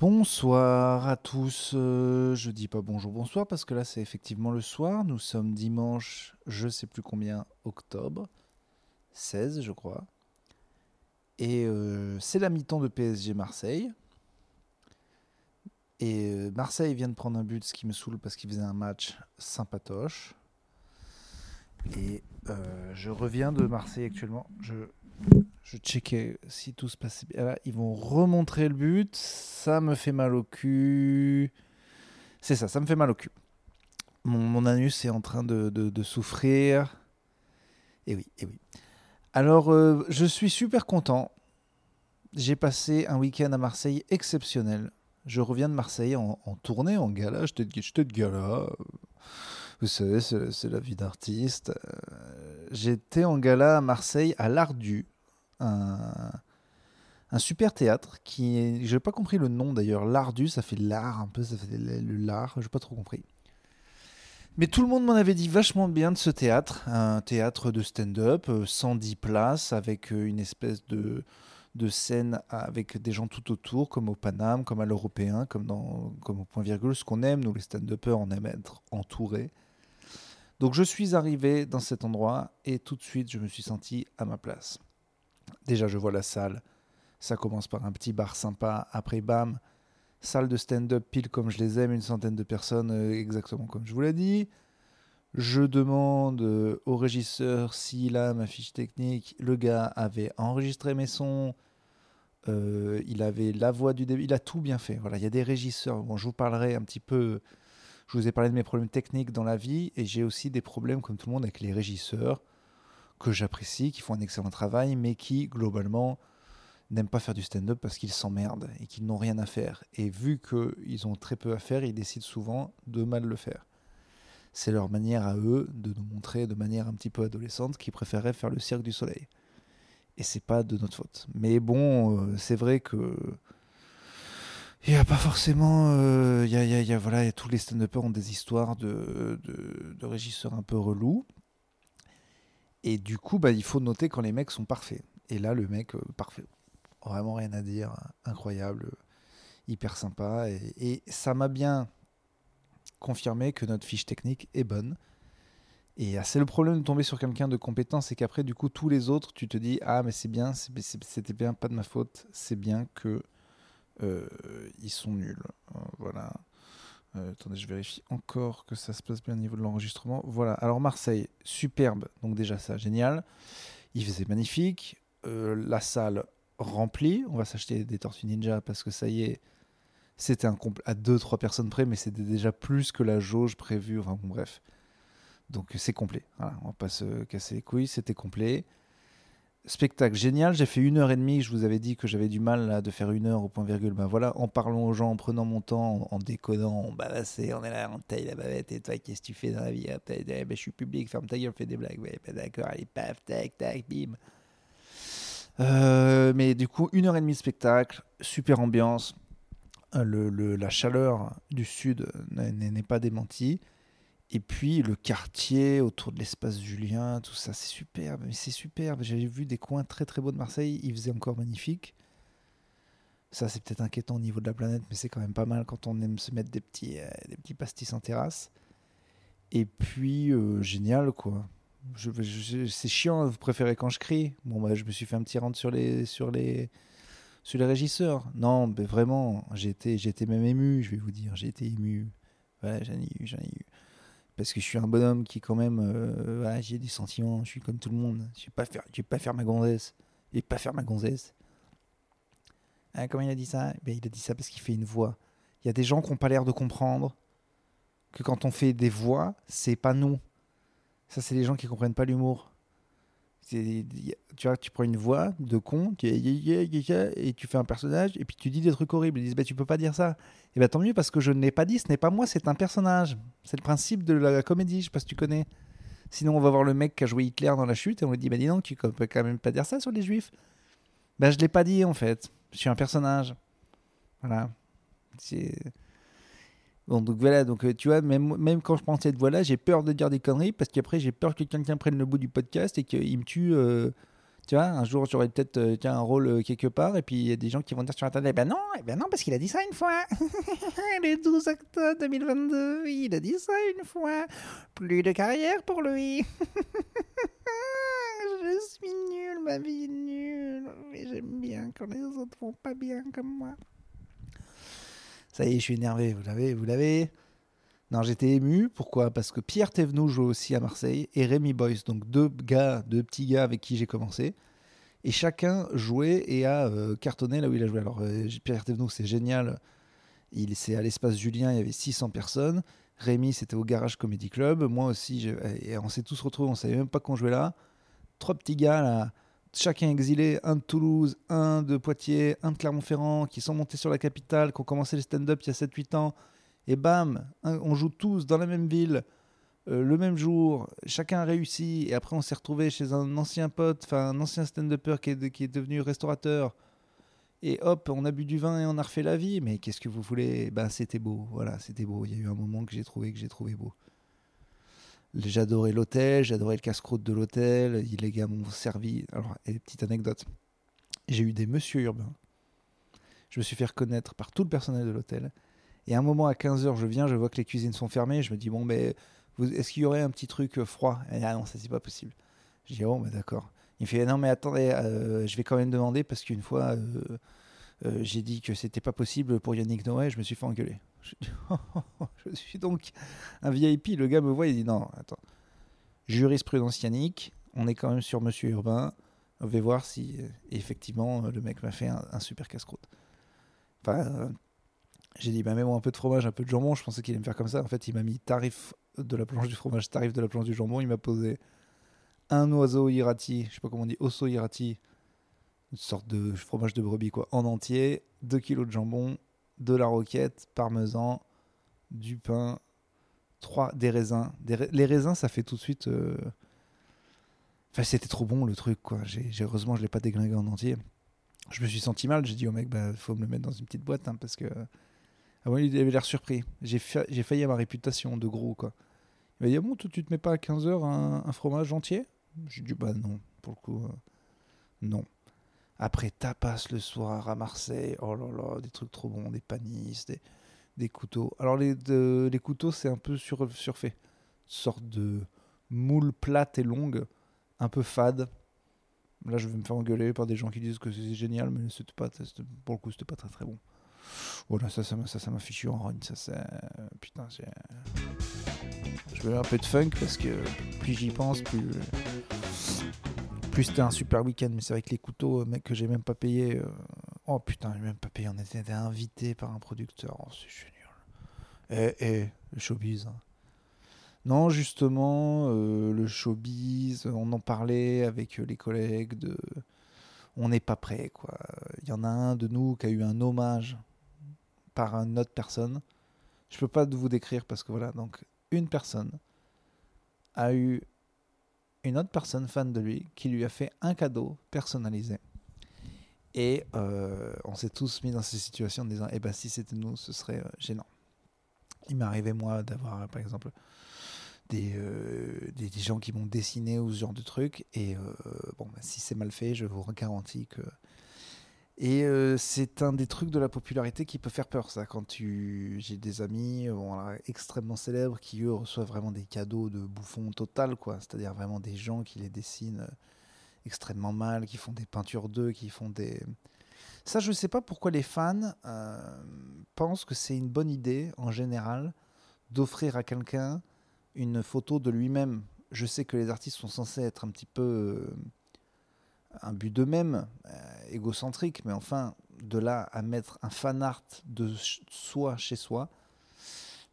Bonsoir à tous. Euh, je dis pas bonjour, bonsoir parce que là c'est effectivement le soir. Nous sommes dimanche, je sais plus combien, octobre 16, je crois. Et euh, c'est la mi-temps de PSG Marseille. Et euh, Marseille vient de prendre un but, ce qui me saoule parce qu'il faisait un match sympatoche. Et je reviens de Marseille actuellement. Je je checkais si tout se passait bien. Ils vont remontrer le but. Ça me fait mal au cul. C'est ça, ça me fait mal au cul. Mon, anus est en train de, souffrir. Et oui, et oui. Alors, euh, je suis super content. J'ai passé un week-end à Marseille exceptionnel. Je reviens de Marseille en, tournée, en gala. J'étais de gala. Vous savez, c'est la vie d'artiste. Euh, j'étais en gala à Marseille, à l'Ardu un, super théâtre qui est. J'ai pas compris le nom d'ailleurs. L'Ardu, ça fait l'art un peu, ça fait le l'art, j'ai pas trop compris. Mais tout le monde m'en avait dit vachement bien de ce théâtre, un théâtre de stand-up, 110 euh, places, avec euh, une espèce de, scène avec des gens tout autour, comme au Paname, comme à l'Européen, comme, comme au Point Virgule, ce qu'on aime, nous les stand-uppers, on aime être entourés. Donc je suis arrivé dans cet endroit et tout de suite je me suis senti à ma place. Déjà, je vois la salle. Ça commence par un petit bar sympa. Après, bam, salle de stand-up pile comme je les aime, une centaine de personnes, euh, exactement comme je vous l'ai dit. Je demande euh, au régisseur s'il a ma fiche technique. Le gars avait enregistré mes sons. Euh, il avait la voix du début. Il a tout bien fait. Voilà, il y a des régisseurs. Bon, je vous parlerai un petit peu. Je vous ai parlé de mes problèmes techniques dans la vie et j'ai aussi des problèmes, comme tout le monde, avec les régisseurs que j'apprécie, qui font un excellent travail, mais qui, globalement, n'aiment pas faire du stand-up parce qu'ils s'emmerdent et qu'ils n'ont rien à faire. Et vu qu'ils ont très peu à faire, ils décident souvent de mal le faire. C'est leur manière à eux de nous montrer de manière un petit peu adolescente qu'ils préféraient faire le cirque du soleil. Et c'est pas de notre faute. Mais bon, euh, c'est vrai que. Il n'y a pas forcément. Euh, y, a, voilà, tous les stand-uppers ont des histoires de, de, régisseurs un peu relous. Et du coup, bah, il faut noter quand les mecs sont parfaits. Et là, le mec, euh, parfait. Vraiment rien à dire. Incroyable. Hyper sympa. Et, ça m'a bien confirmé que notre fiche technique est bonne. Et ah, c'est le problème de tomber sur quelqu'un de compétent, c'est qu'après, du coup, tous les autres, tu te dis Ah, mais c'est bien, c'était bien, pas de ma faute, c'est bien que ils sont nuls. Euh, voilà. Euh, attendez, je vérifie encore que ça se passe bien au niveau de l'enregistrement. Voilà, alors Marseille, superbe, donc déjà ça, génial. Il faisait magnifique. Euh, la salle remplie. On va s'acheter des Tortues Ninja parce que ça y est, c'était un à 2-3 personnes près, mais c'était déjà plus que la jauge prévue. Enfin bon, bref. Donc c'est complet. Voilà, on va pas se casser les couilles, c'était complet. Spectacle génial, j'ai fait une heure et demie, je vous avais dit que j'avais du mal là, de faire une heure au point virgule. Ben voilà, en parlant aux gens, en prenant mon temps, en, décodant, on bavassait, on est là, on taille la bavette, et toi, qu'est-ce que tu fais dans la vie? Ah, ben, Je suis public, ferme ta gueule, fais des blagues, ouais, ben, d'accord, allez, paf, tac, tac, bim. Euh, mais du coup, une heure et demie de spectacle, super ambiance, le, la chaleur du sud n'est pas démentie. Et puis le quartier autour de l'espace Julien, tout ça, c'est superbe. Mais c'est superbe. J'avais vu des coins très très beaux de Marseille. Il faisait encore magnifique. Ça, c'est peut-être inquiétant au niveau de la planète, mais c'est quand même pas mal quand on aime se mettre des petits, euh, des petits pastis en terrasse. Et puis, euh, génial, quoi. C'est chiant, vous préférez quand je crie? Bon, bah, je me suis fait un petit rentre sur les, sur les, sur les régisseurs. Non, mais vraiment, j'ai j'ai été même ému, je vais vous dire. J'ai été ému. Ouais, j'en ai eu, j'en ai eu parce que je suis un bonhomme qui quand même euh, j'ai des sentiments je suis comme tout le monde. Je vais pas faire je vais pas faire ma gonzesse. Je vais pas faire ma gonzesse. Hein, comment il a dit ça? Ben, il a dit ça parce qu'il fait une voix. Il y a des gens qui n'ont pas l'air de comprendre que quand on fait des voix c'est pas nous. Ça c'est les gens qui comprennent pas l'humour tu vois, tu prends une voix de con, et tu fais un personnage, et puis tu dis des trucs horribles. Ils disent, bah, tu peux pas dire ça. Et bah, tant mieux, parce que je ne l'ai pas dit, ce n'est pas moi, c'est un personnage. C'est le principe de la comédie, je sais pas si tu connais. Sinon, on va voir le mec qui a joué Hitler dans la chute, et on lui dit, bah, dis donc, tu peux quand même pas dire ça sur les juifs. Bah, je l'ai pas dit, en fait. Je suis un personnage. Voilà. C'est donc voilà, donc euh, tu vois, même, même quand je prends cette voix-là, j'ai peur de dire des conneries parce qu'après j'ai peur que quelqu'un prenne le bout du podcast et qu'il me tue. Euh, Tu vois, un jour, j'aurai peut-être euh, un rôle quelque part, et puis il y a des gens qui vont dire sur Internet, ben non, eh ben non, parce qu'il a dit ça une fois. Le 12 octobre 2022, il a dit ça une fois. Plus de carrière pour lui. je suis nul, ma vie est nulle. Mais j'aime bien quand les autres vont pas bien comme moi. Ça y est, je suis énervé, vous l'avez, vous l'avez. Non, j'étais ému. Pourquoi? Parce que Pierre Thévenoud joue aussi à Marseille et Rémi Boyce, donc deux gars, deux petits gars avec qui j'ai commencé. Et chacun jouait et a euh, cartonné là où il a joué. Alors, euh, Pierre Thévenoud, c'est génial. Il C'est à l'espace Julien, il y avait 600 personnes. Rémi, c'était au Garage Comedy Club. Moi aussi, et on s'est tous retrouvés, on savait même pas qu'on jouait là. Trois petits gars là, chacun exilé, un de Toulouse, un de Poitiers, un de Clermont-Ferrand, qui sont montés sur la capitale, qui ont commencé le stand-up il y a 7-8 ans. Et bam, on joue tous dans la même ville, euh, le même jour, chacun a réussi, et après on s'est retrouvé chez un ancien pote, enfin un ancien stand-upper qui est, qui est devenu restaurateur, et hop, on a bu du vin et on a refait la vie, mais qu'est-ce que vous voulez? Ben c'était beau, voilà, c'était beau, il y a eu un moment que j'ai trouvé que j'ai trouvé beau. J'adorais l'hôtel, j'adorais le casse-croûte de l'hôtel, les gars m'ont servi, alors, et petite anecdote, j'ai eu des monsieur urbains, je me suis fait reconnaître par tout le personnel de l'hôtel, et à un moment, à 15h, je viens, je vois que les cuisines sont fermées. Je me dis, bon, mais est-ce qu'il y aurait un petit truc euh, froid? Et Ah non, ça, c'est pas possible. Je dis, oh, bah, d'accord. Il me fait, non, mais attendez, euh, je vais quand même demander parce qu'une fois, euh, j'ai dit que c'était pas possible pour Yannick Noé, je me suis fait engueuler. Je, suis donc un VIP. Le gars me voit, il dit, non, attends. Jurisprudence Yannick, on est quand même sur Monsieur Urbain. On va voir si effectivement le mec m'a fait un, super casse-croûte. Enfin, j'ai dit, bah, mets-moi un peu de fromage, un peu de jambon. Je pensais qu'il allait me faire comme ça. En fait, il m'a mis tarif de la planche du fromage, tarif de la planche du jambon. Il m'a posé un oiseau irati, je sais pas comment on dit, osso irati, une sorte de fromage de brebis, quoi, en entier, 2 kilos de jambon, de la roquette, parmesan, du pain, trois, des raisins. les raisins, ça fait tout de suite. Euh, enfin, c'était trop bon le truc, quoi. J'ai, heureusement, je l'ai pas déglingué en entier. Je me suis senti mal. J'ai dit au mec, bah, faut me le mettre dans une petite boîte, hein, parce que ah il avait l'air surpris. J'ai failli à ma réputation de gros, quoi. Il m'a dit, ah bon, tu te mets pas à 15h un, fromage entier? J'ai dit, bah non, pour le coup, euh, non. Après, tapas le soir à Marseille, oh là là, des trucs trop bons, des panisses, des, des couteaux. Alors, les, les couteaux, c'est un peu sur, surfait. Une sorte de moule plate et longue, un peu fade. Là, je vais me faire engueuler par des gens qui disent que c'est génial, mais pas, pour le coup, c'était pas très très bon. Voilà, ça, ça m'a ça, ça fichu en rogne. Ça, ça, putain, j'ai. Je veux un peu de funk parce que plus j'y pense, plus. Plus c'était un super week-end. Mais c'est que les couteaux, mec, que j'ai même pas payé. Euh, oh putain, j'ai même pas payé. On était invité par un producteur. Oh, c'est génial. Eh, eh, le showbiz. Hein. Non, justement, euh, le showbiz, on en parlait avec les collègues de. On n'est pas prêt, quoi. Il y en a un de nous qui a eu un hommage par une autre personne. Je peux pas vous décrire parce que voilà, donc une personne a eu une autre personne fan de lui qui lui a fait un cadeau personnalisé. Et euh, on s'est tous mis dans ces situations en disant, eh ben si c'était nous, ce serait euh, gênant. Il m'est arrivé moi d'avoir par exemple des, euh, des, gens qui m'ont dessiné ou ce genre de trucs. Et bon, bah, si c'est mal fait, je vous garantis que et euh, c'est un des trucs de la popularité qui peut faire peur, ça. Quand tu... j'ai des amis euh, extrêmement célèbres qui, eux, reçoivent vraiment des cadeaux de bouffons total, quoi. C'est-à-dire vraiment des gens qui les dessinent euh, extrêmement mal, qui font des peintures d'eux, qui font des. Ça, je ne sais pas pourquoi les fans pensent que c'est une bonne idée, en général, d'offrir à quelqu'un une photo de lui-même. Je sais que les artistes sont censés être un petit peu un but d'eux-mêmes, euh, égocentrique, mais enfin, de là à mettre un fan art de soi chez soi,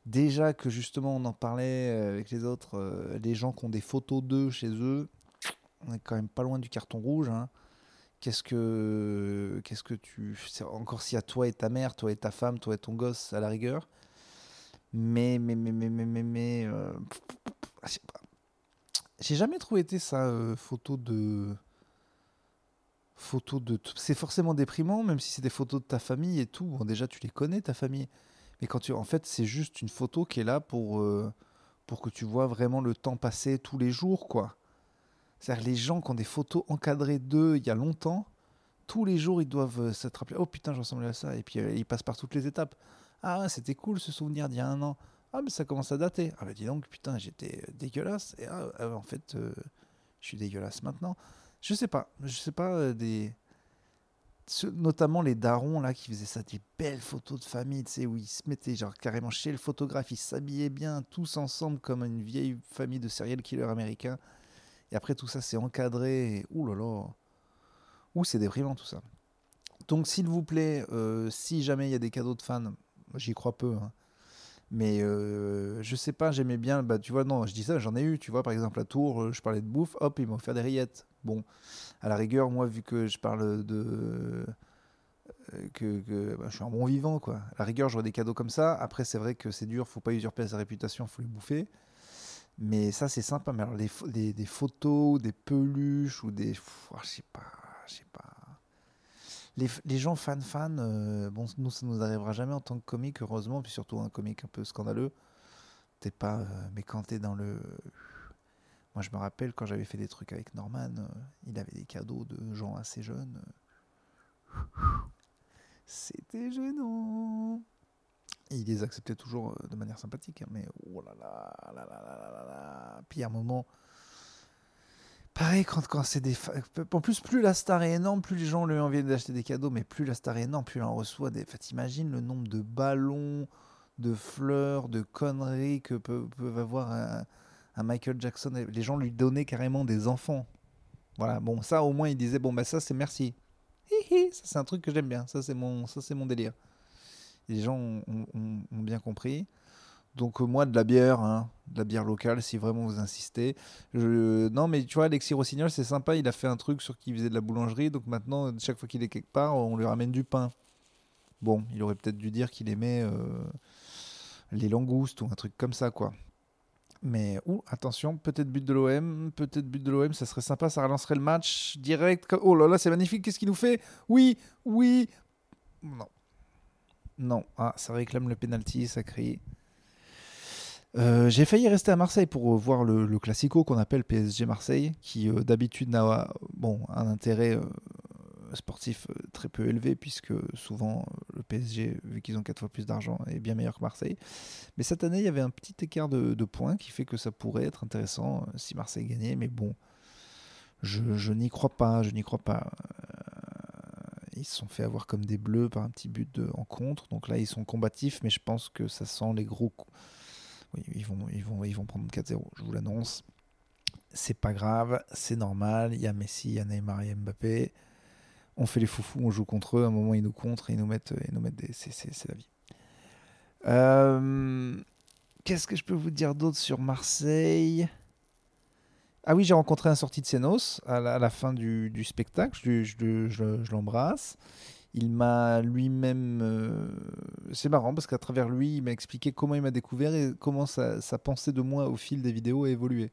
déjà que justement on en parlait euh, avec les autres, euh, les gens qui ont des photos d'eux chez eux, on est quand même pas loin du carton rouge. Hein. Qu'est-ce que, qu'est-ce que tu, encore si à toi et ta mère, toi et ta femme, toi et ton gosse à la rigueur, mais mais mais mais mais mais, mais j'ai jamais trouvé été ça photo de photos de. C'est forcément déprimant, même si c'est des photos de ta famille et tout. Bon, déjà, tu les connais, ta famille. Mais quand tu. En fait, c'est juste une photo qui est là pour, euh, pour que tu vois vraiment le temps passer tous les jours, quoi. C'est-à-dire les gens qui ont des photos encadrées d'eux il y a longtemps, tous les jours ils doivent s'être rappelés Oh putain, je ressemblais à ça. Et puis ils passent par toutes les étapes. Ah, c'était cool ce souvenir d'il y a un an. Ah, mais ça commence à dater. Ah, bah dis donc, putain, j'étais dégueulasse. Et ah, en fait, je suis dégueulasse maintenant. Je sais pas. Je sais pas des notamment les darons là qui faisaient ça des belles photos de famille tu sais où ils se mettaient genre carrément chez le photographe ils s'habillaient bien tous ensemble comme une vieille famille de serial killers américains. Et après tout ça c'est encadré et ouh là là ouh c'est déprimant tout ça. Donc s'il vous plaît euh, si jamais il y a des cadeaux de fans j'y crois peu hein, mais euh, je sais pas j'aimais bien bah tu vois non je dis ça j'en ai eu tu vois par exemple à Tours je parlais de bouffe hop ils m'ont offert des rillettes Bon, à la rigueur, moi, vu que je parle de. Euh, que, bah, je suis un bon vivant, quoi. À la rigueur, j'aurais des cadeaux comme ça. Après, c'est vrai que c'est dur, faut pas usurper sa réputation, faut les bouffer. Mais ça, c'est sympa. Mais alors, des photos, des peluches ou des. Oh, je sais pas, je sais pas. Les, les, gens fan-fan, euh, bon, nous, ça nous arrivera jamais en tant que comique, heureusement, puis surtout un comique un peu scandaleux. T'es pas. Euh, mais quand t'es dans le moi, je me rappelle quand j'avais fait des trucs avec Norman, euh, il avait des cadeaux de gens assez jeunes. C'était gênant. Il les acceptait toujours euh, de manière sympathique, hein, mais oh là là, là là là là là. Puis à un moment, pareil quand, c'est des. En plus, plus la star est énorme, plus les gens lui ont envie d'acheter des cadeaux, mais plus la star est énorme, plus il en reçoit des. T'imagines le nombre de ballons, de fleurs, de conneries que peuvent, peuvent avoir un à Michael Jackson. Les gens lui donnaient carrément des enfants. Voilà, bon, ça au moins il disait bon, bah ça c'est merci. ça c'est un truc que j'aime bien, ça c'est mon, mon délire. les gens ont, bien compris. Donc euh, moi de la bière, hein, de la bière locale si vraiment vous insistez. Je... Non mais tu vois Alexis Rossignol c'est sympa, il a fait un truc sur qui faisait de la boulangerie, donc maintenant chaque fois qu'il est quelque part on lui ramène du pain. Bon, il aurait peut-être dû dire qu'il aimait euh, les langoustes ou un truc comme ça quoi. Mais attention, peut-être but de l'OM, peut-être but de l'OM, ça serait sympa, ça relancerait le match direct. Oh là là, c'est magnifique, qu'est-ce qu'il nous fait? Oui, oui. Non. Non, ah, ça réclame le penalty, ça crie. Euh, j'ai failli rester à Marseille pour voir le, classico qu'on appelle PSG Marseille, qui euh, d'habitude n'a bon, un intérêt euh, sportif euh, très peu élevé, puisque souvent le PSG, vu qu'ils ont quatre fois plus d'argent, est bien meilleur que Marseille. Mais cette année, il y avait un petit écart de, points qui fait que ça pourrait être intéressant euh, si Marseille gagnait, mais bon, je, n'y crois pas, je n'y crois pas. Euh, ils se sont fait avoir comme des bleus par un petit but de, en contre, donc là ils sont combatifs, mais je pense que ça sent les gros. Oui, ils vont, ils vont, ils vont prendre 4-0, je vous l'annonce c'est pas grave, c'est normal. Il y a Messi, il y a Neymar, il Mbappé on fait les foufous, on joue contre eux, à un moment ils nous contre et ils nous mettent, ils nous mettent des. C'est la vie. Euh, qu'est-ce que je peux vous dire d'autre sur Marseille? Ah oui, j'ai rencontré un sorti de Senos à la, fin du, spectacle, je, je, l'embrasse. Il m'a lui-même. Euh, c'est marrant parce qu'à travers lui, il m'a expliqué comment il m'a découvert et comment sa, pensée de moi au fil des vidéos a évolué.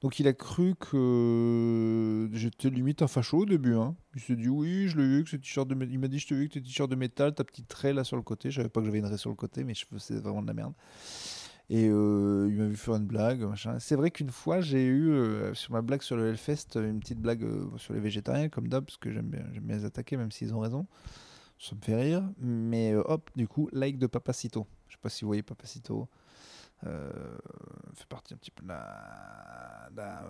Donc il a cru que j'étais limite un facho au début. Hein. Il s'est dit oui, je l'ai vu que ce t-shirt de Il m'a dit je vu que tes t-shirt de métal, ta petite raie là sur le côté. Je savais pas que j'avais une raie sur le côté, mais je faisais vraiment de la merde. Et euh, il m'a vu faire une blague, machin. C'est vrai qu'une fois, j'ai eu euh, sur ma blague sur le Hellfest une petite blague euh, sur les végétariens, comme d'hab, parce que j'aime bien, bien les attaquer, même s'ils ont raison. Ça me fait rire. Mais hop, du coup, like de Papacito. Je sais pas si vous voyez Papacito. Euh, fait partie un petit peu de la,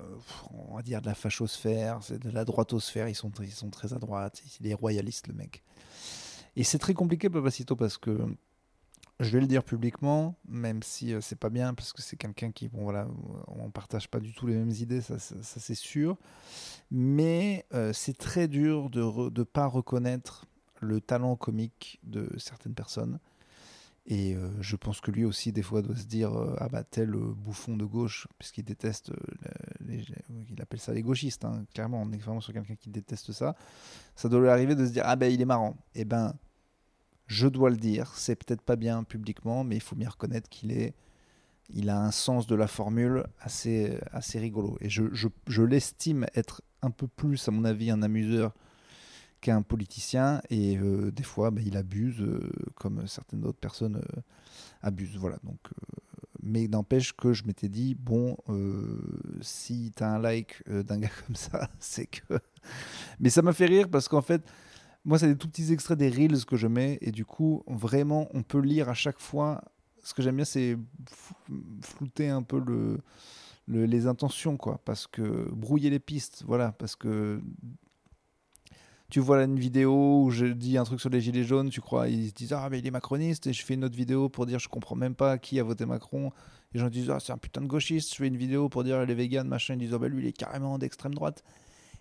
on va dire de la fachosphère, c'est de la droitosphère. Ils sont, ils sont très à droite. Il est royaliste le mec. Et c'est très compliqué Papacito parce que je vais le dire publiquement, même si euh, c'est pas bien parce que c'est quelqu'un qui, bon voilà, on partage pas du tout les mêmes idées, ça, c'est sûr. Mais euh, c'est très dur de ne pas reconnaître le talent comique de certaines personnes. Et euh, je pense que lui aussi, des fois, doit se dire euh, Ah bah, tel euh, bouffon de gauche, puisqu'il déteste, il appelle ça les gauchistes, hein, clairement, on est vraiment sur quelqu'un qui déteste ça. Ça doit lui arriver de se dire Ah ben, il est marrant. Eh ben, je dois le dire, c'est peut-être pas bien publiquement, mais il faut bien reconnaître qu'il est. Il a un sens de la formule assez, assez rigolo. Et je, je, je l'estime être un peu plus, à mon avis, un amuseur qu'un politicien et euh, des fois bah, il abuse euh, comme certaines autres personnes euh, abusent voilà donc Mais n'empêche que je m'étais dit, bon, si t'as un like d'un gars comme ça, c'est que. Mais ça m'a fait rire parce qu'en fait, moi, c'est des tout petits extraits des reels que je mets. Et du coup, vraiment, on peut lire à chaque fois. Ce que j'aime bien, c'est flouter un peu le, les intentions, quoi. Parce que brouiller les pistes, voilà. Parce que tu vois là une vidéo où je dis un truc sur les gilets jaunes, tu crois, ils se disent ah mais il est macroniste et je fais une autre vidéo pour dire je comprends même pas qui a voté Macron. Les gens disent ah c'est un putain de gauchiste. Je fais une vidéo pour dire les véganes machin, ils disent ah bah lui il est carrément d'extrême droite.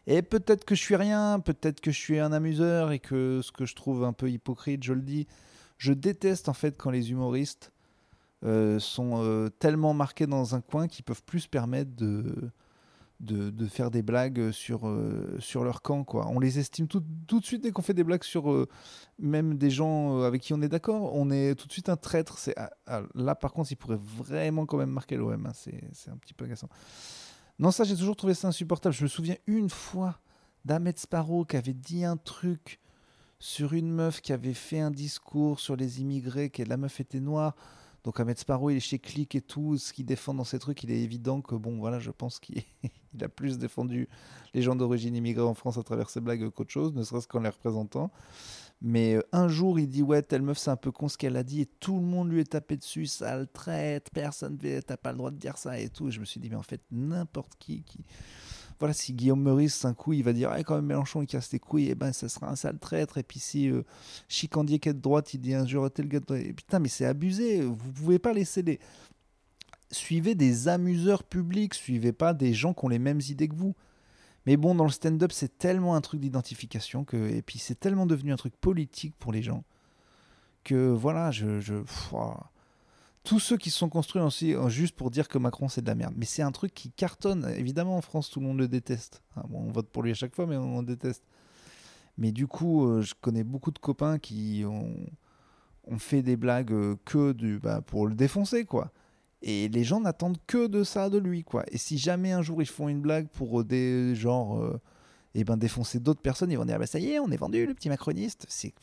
Et peut-être que je suis rien, peut-être que je suis un amuseur et que ce que je trouve un peu hypocrite, je le dis, je déteste en fait quand les humoristes euh, sont euh, tellement marqués dans un coin qu'ils peuvent plus se permettre de de, faire des blagues sur, euh, sur leur camp. Quoi. On les estime tout, tout de suite dès qu'on fait des blagues sur euh, même des gens euh, avec qui on est d'accord. On est tout de suite un traître. C'est, ah, ah, là, par contre, il pourrait vraiment quand même marquer l'OM. Hein. C'est, c'est un petit peu agaçant. Non, ça, j'ai toujours trouvé ça insupportable. Je me souviens une fois d'Ahmed Sparrow qui avait dit un truc sur une meuf qui avait fait un discours sur les immigrés, que la meuf était noire. Donc Ahmed Sparrow, il est chez Click et tout, ce qu'il défend dans ces trucs, il est évident que, bon, voilà, je pense qu'il a plus défendu les gens d'origine immigrée en France à travers ses blagues qu'autre chose, ne serait-ce qu'en les représentant. Mais euh, un jour, il dit Ouais, telle meuf, c'est un peu con ce qu'elle a dit, et tout le monde lui est tapé dessus, ça le traite, personne, t'as pas le droit de dire ça et tout. Je me suis dit Mais en fait, n'importe qui qui voilà, si Guillaume Meurice, un coup, il va dire, ah, quand même Mélenchon, il casse les couilles, et eh ben, ça sera un sale traître. Et puis si euh, Chicandier qui est droite, il dit un jour tel gars, putain, mais c'est abusé. Vous pouvez pas laisser les. Suivez des amuseurs publics, suivez pas des gens qui ont les mêmes idées que vous. Mais bon, dans le stand-up, c'est tellement un truc d'identification que, et puis c'est tellement devenu un truc politique pour les gens que voilà, je, je tous ceux qui se sont construits aussi euh, juste pour dire que Macron c'est de la merde. Mais c'est un truc qui cartonne. Évidemment, en France, tout le monde le déteste. On vote pour lui à chaque fois, mais on, le déteste. Mais du coup, euh, je connais beaucoup de copains qui ont, fait des blagues euh, que du, bah, pour le défoncer, quoi. Et les gens n'attendent que de ça de lui, quoi. Et si jamais un jour ils font une blague pour des genre, et eh ben défoncer d'autres personnes, ils vont dire bah ça y est, on est vendu, le petit macroniste. C'est,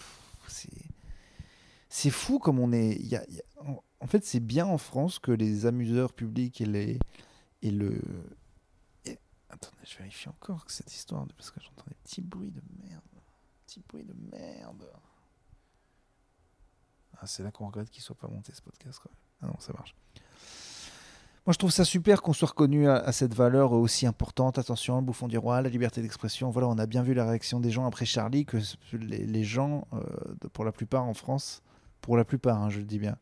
c'est, fou comme on est. en fait, c'est bien en France que les amuseurs publics et, les, et le. Attendez, je vérifie encore cette histoire, parce que j'entends des petits bruits de merde. Petits bruits de merde. Ah, c'est là qu'on regrette qu'il soit pas monté ce podcast. Quand Ah non, ça marche. Moi, je trouve ça super qu'on soit reconnu à, cette valeur aussi importante. Attention, le bouffon du roi, la liberté d'expression. Voilà, on a bien vu la réaction des gens après Charlie, que les, gens, euh, pour la plupart en France, pour la plupart, hein, je le dis bien,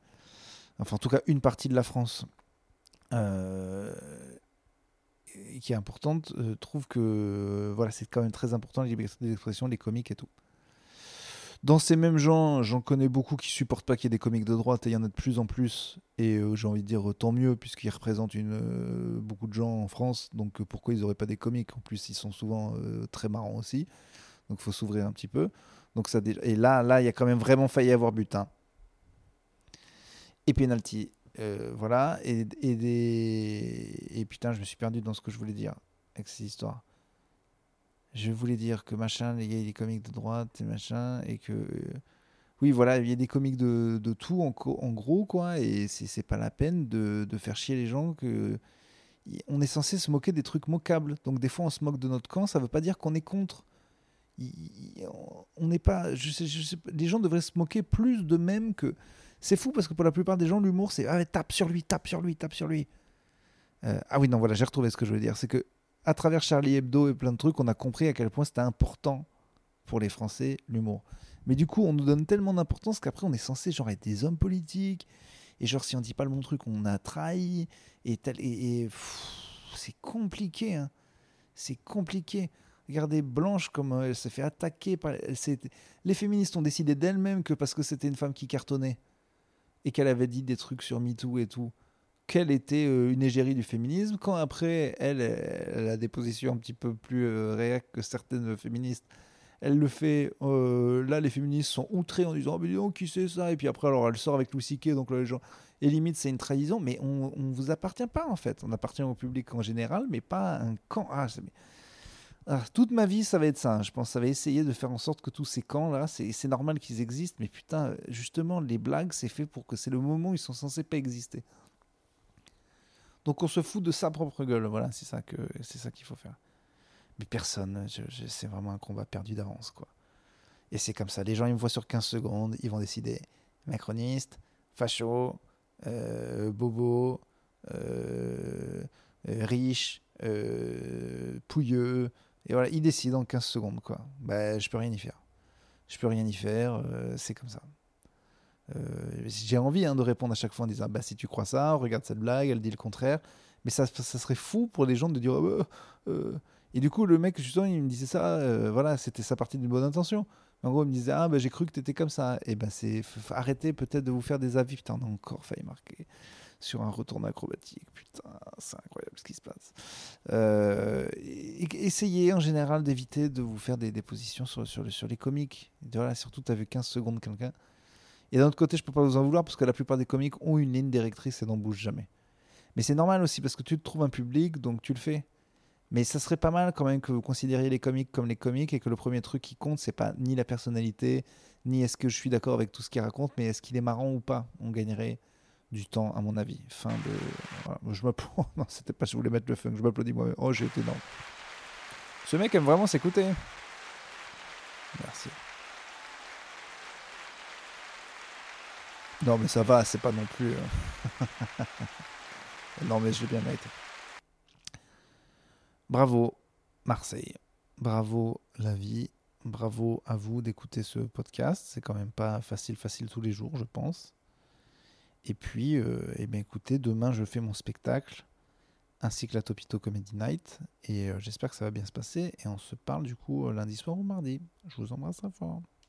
enfin en tout cas une partie de la France euh, qui est importante, euh, trouve que euh, voilà, c'est quand même très important la liberté d'expression, les comiques et tout. Dans ces mêmes gens, j'en connais beaucoup qui supportent pas qu'il y ait des comiques de droite et il y en a de plus en plus. Et j'ai envie de dire tant mieux puisqu'ils représentent beaucoup de gens en France. Donc pourquoi ils n'auraient pas des comiques? En plus, ils sont souvent très marrants aussi. Donc il faut s'ouvrir un petit peu. Donc ça, et là, là, il y a quand même vraiment failli avoir butin et penalty. Euh, voilà. Et, et, des... et putain, je me suis perdu dans ce que je voulais dire avec ces histoires. Je voulais dire que machin, il y a des comiques de droite et machin, et que. oui, voilà, il y a des comiques de, de tout en, gros, quoi, et c'est pas la peine de, de, faire chier les gens que. On est censé se moquer des trucs moquables. Donc, des fois, on se moque de notre camp, ça veut pas dire qu'on est contre. On n'est pas. Je sais, je sais, les gens devraient se moquer plus de même que c'est fou parce que pour la plupart des gens, l'humour, c'est ah, tape sur lui, tape sur lui, tape sur lui. Euh, ah oui, non, voilà, j'ai retrouvé ce que je veux dire. C'est que à travers Charlie Hebdo et plein de trucs, on a compris à quel point c'était important pour les Français, l'humour. Mais du coup, on nous donne tellement d'importance qu'après, on est censé genre être des hommes politiques. Et genre, si on dit pas le bon truc, on a trahi. Et, c'est compliqué. Hein. C'est compliqué. Regardez Blanche comme elle s'est fait attaquer par. Les féministes ont décidé d'elles-mêmes que parce que c'était une femme qui cartonnait, et qu'elle avait dit des trucs sur MeToo et tout, qu'elle était euh, une égérie du féminisme, quand après, elle, a des positions un petit peu plus euh, réac que certaines féministes, elle le fait, euh, là les féministes sont outrés en disant, mais qui c'est ça? Et puis après, alors elle sort avec Louis donc là les gens, et limite c'est une trahison, mais on ne vous appartient pas en fait, on appartient au public en général, mais pas un camp. Ah, ah, toute ma vie, ça va être ça. Hein. Je pense ça va essayer de faire en sorte que tous ces camps-là, c'est normal qu'ils existent, mais putain, justement, les blagues, c'est fait pour que c'est le moment où ils sont censés pas exister. Donc on se fout de sa propre gueule. Voilà, c'est ça que c'est ça qu'il faut faire. Mais personne, c'est vraiment un combat perdu d'avance, quoi. Et c'est comme ça. Les gens, ils me voient sur 15 secondes, ils vont décider macroniste, facho, euh, bobo, euh, euh, riche, pouilleux. Et voilà, ils décident en 15 secondes, quoi. Ben, je peux rien y faire. Je peux rien y faire, c'est comme ça. J'ai envie hein, de répondre à chaque fois en disant bah, si tu crois ça, regarde cette blague, elle dit le contraire. Mais ça, ça serait fou pour les gens de dire. Bah, et du coup, le mec, justement, il me disait ça, voilà, c'était sa partie d'une bonne intention. En gros, il me disait Ah, ben j'ai cru que tu étais comme ça. Et ben, c'est arrêtez peut-être de vous faire des avis. Putain, a encore failli marquer sur un retour acrobatique. Putain, c'est incroyable ce qui se passe. Euh, essayez en général d'éviter de vous faire des, positions sur, les comiques. Voilà, surtout, tu as vu 15 secondes quelqu'un. Et d'un autre côté, je peux pas vous en vouloir parce que la plupart des comiques ont une ligne directrice et n'en bougent jamais. Mais c'est normal aussi parce que tu te trouves un public, donc tu le fais. Mais ça serait pas mal quand même que vous considériez les comiques comme les comiques et que le premier truc qui compte, c'est pas ni la personnalité, ni est-ce que je suis d'accord avec tout ce qu'il raconte, mais est-ce qu'il est marrant ou pas. On gagnerait du temps, à mon avis. Fin de. Je m'applaudis. Non, c'était pas je voulais mettre le funk, je m'applaudis moi. Oh, j'ai été non. Ce mec aime vraiment s'écouter. Merci. Non, mais ça va, c'est pas non plus. Euh, non, mais je vais bien mérité. Bravo Marseille, bravo la vie, bravo à vous d'écouter ce podcast. C'est quand même pas facile, facile tous les jours, je pense. Et puis, euh, eh bien, écoutez, demain je fais mon spectacle ainsi que la Topito Comedy Night. Et euh, j'espère que ça va bien se passer. Et on se parle du coup lundi soir ou mardi. Je vous embrasse très fort.